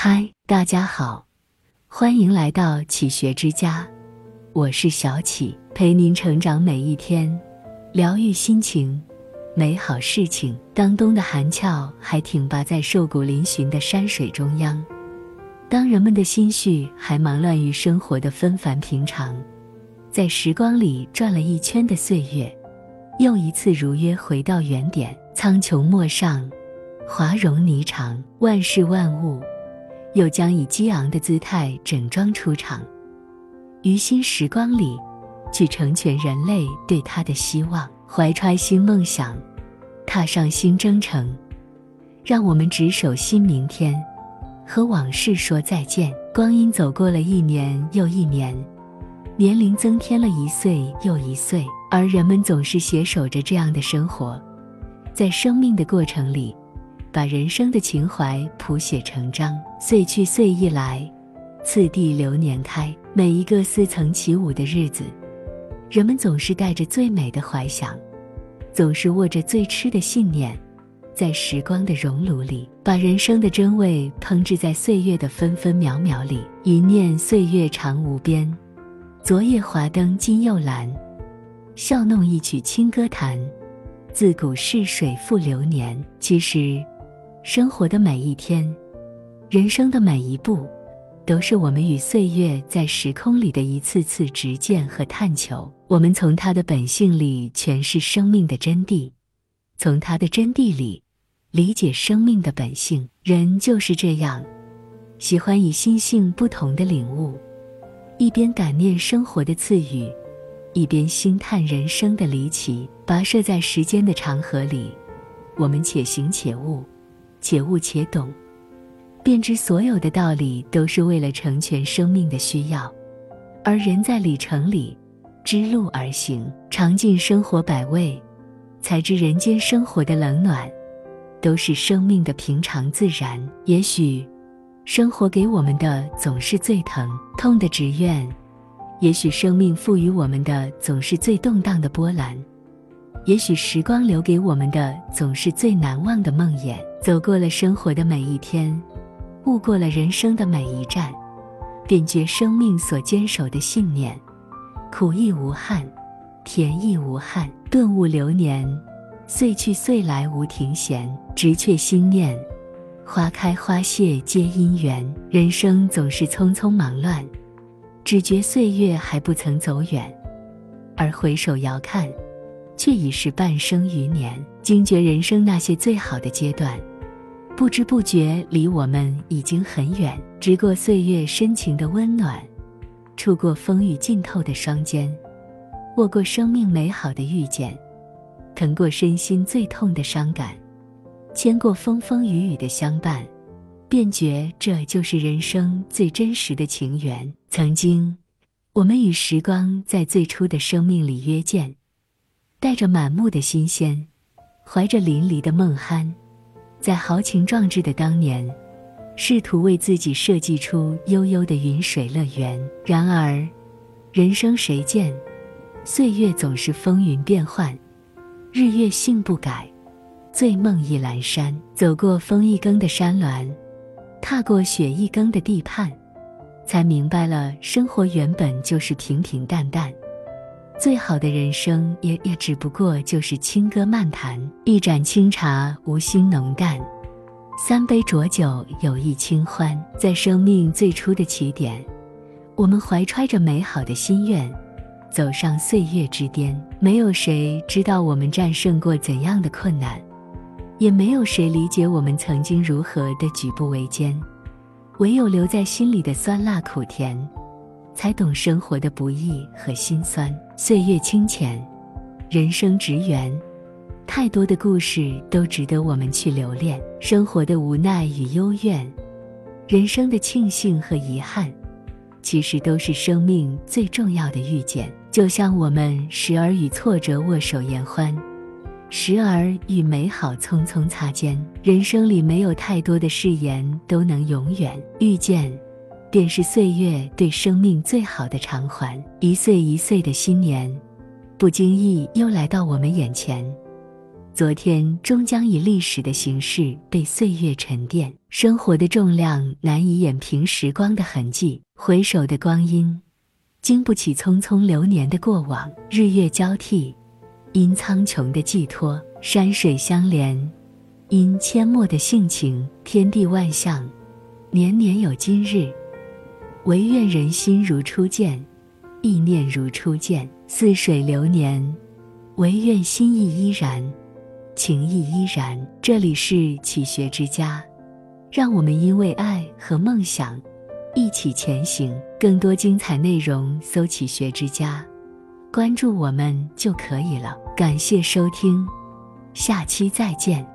嗨，大家好，欢迎来到启学之家，我是小启，陪您成长每一天，疗愈心情，美好事情。当冬的寒峭还挺拔在瘦骨嶙峋的山水中央，当人们的心绪还忙乱于生活的纷繁平常，在时光里转了一圈的岁月，又一次如约回到原点。苍穹陌上，华容霓裳，万事万物。又将以激昂的姿态整装出场，于新时光里，去成全人类对他的希望，怀揣新梦想，踏上新征程。让我们执手新明天，和往事说再见。光阴走过了一年又一年，年龄增添了一岁又一岁，而人们总是携手着这样的生活，在生命的过程里。把人生的情怀谱写成章，岁去岁意来，次第流年开。每一个似曾起舞的日子，人们总是带着最美的怀想，总是握着最痴的信念，在时光的熔炉里，把人生的真味烹制在岁月的分分秒秒里。一念岁月长无边，昨夜华灯今又阑，笑弄一曲清歌弹，自古逝水复流年。其实。生活的每一天，人生的每一步，都是我们与岁月在时空里的一次次执剑和探求。我们从它的本性里诠释生命的真谛，从它的真谛里理解生命的本性。人就是这样，喜欢以心性不同的领悟，一边感念生活的赐予，一边心叹人生的离奇。跋涉在时间的长河里，我们且行且悟。且悟且懂，便知所有的道理都是为了成全生命的需要。而人在旅程里，知路而行，尝尽生活百味，才知人间生活的冷暖，都是生命的平常自然。也许，生活给我们的总是最疼痛的只愿；也许，生命赋予我们的总是最动荡的波澜。也许时光留给我们的总是最难忘的梦魇。走过了生活的每一天，悟过了人生的每一站，便觉生命所坚守的信念，苦亦无憾，甜亦无憾。顿悟流年，岁去岁来无停闲。直却心念，花开花谢皆因缘。人生总是匆匆忙乱，只觉岁月还不曾走远，而回首遥看。却已是半生余年，惊觉人生那些最好的阶段，不知不觉离我们已经很远。直过岁月深情的温暖，触过风雨浸透的双肩，握过生命美好的遇见，疼过身心最痛的伤感，牵过风风雨雨的相伴，便觉这就是人生最真实的情缘。曾经，我们与时光在最初的生命里约见。带着满目的新鲜，怀着淋漓的梦酣，在豪情壮志的当年，试图为自己设计出悠悠的云水乐园。然而，人生谁见？岁月总是风云变幻，日月性不改，醉梦忆阑珊。走过风一更的山峦，踏过雪一更的地畔，才明白了，生活原本就是平平淡淡。最好的人生也也只不过就是轻歌漫谈，一盏清茶无心浓淡，三杯浊酒有意清欢。在生命最初的起点，我们怀揣着美好的心愿，走上岁月之巅。没有谁知道我们战胜过怎样的困难，也没有谁理解我们曾经如何的举步维艰，唯有留在心里的酸辣苦甜。才懂生活的不易和心酸。岁月清浅，人生直缘，太多的故事都值得我们去留恋。生活的无奈与幽怨，人生的庆幸和遗憾，其实都是生命最重要的遇见。就像我们时而与挫折握手言欢，时而与美好匆匆擦肩。人生里没有太多的誓言都能永远遇见。便是岁月对生命最好的偿还。一岁一岁的新年，不经意又来到我们眼前。昨天终将以历史的形式被岁月沉淀。生活的重量难以掩平时光的痕迹，回首的光阴，经不起匆匆流年的过往。日月交替，因苍穹的寄托；山水相连，因阡陌的性情。天地万象，年年有今日。唯愿人心如初见，意念如初见。似水流年，唯愿心意依然，情意依然。这里是启学之家。让我们因为爱和梦想一起前行。更多精彩内容，搜“起学之家”，关注我们就可以了。感谢收听，下期再见。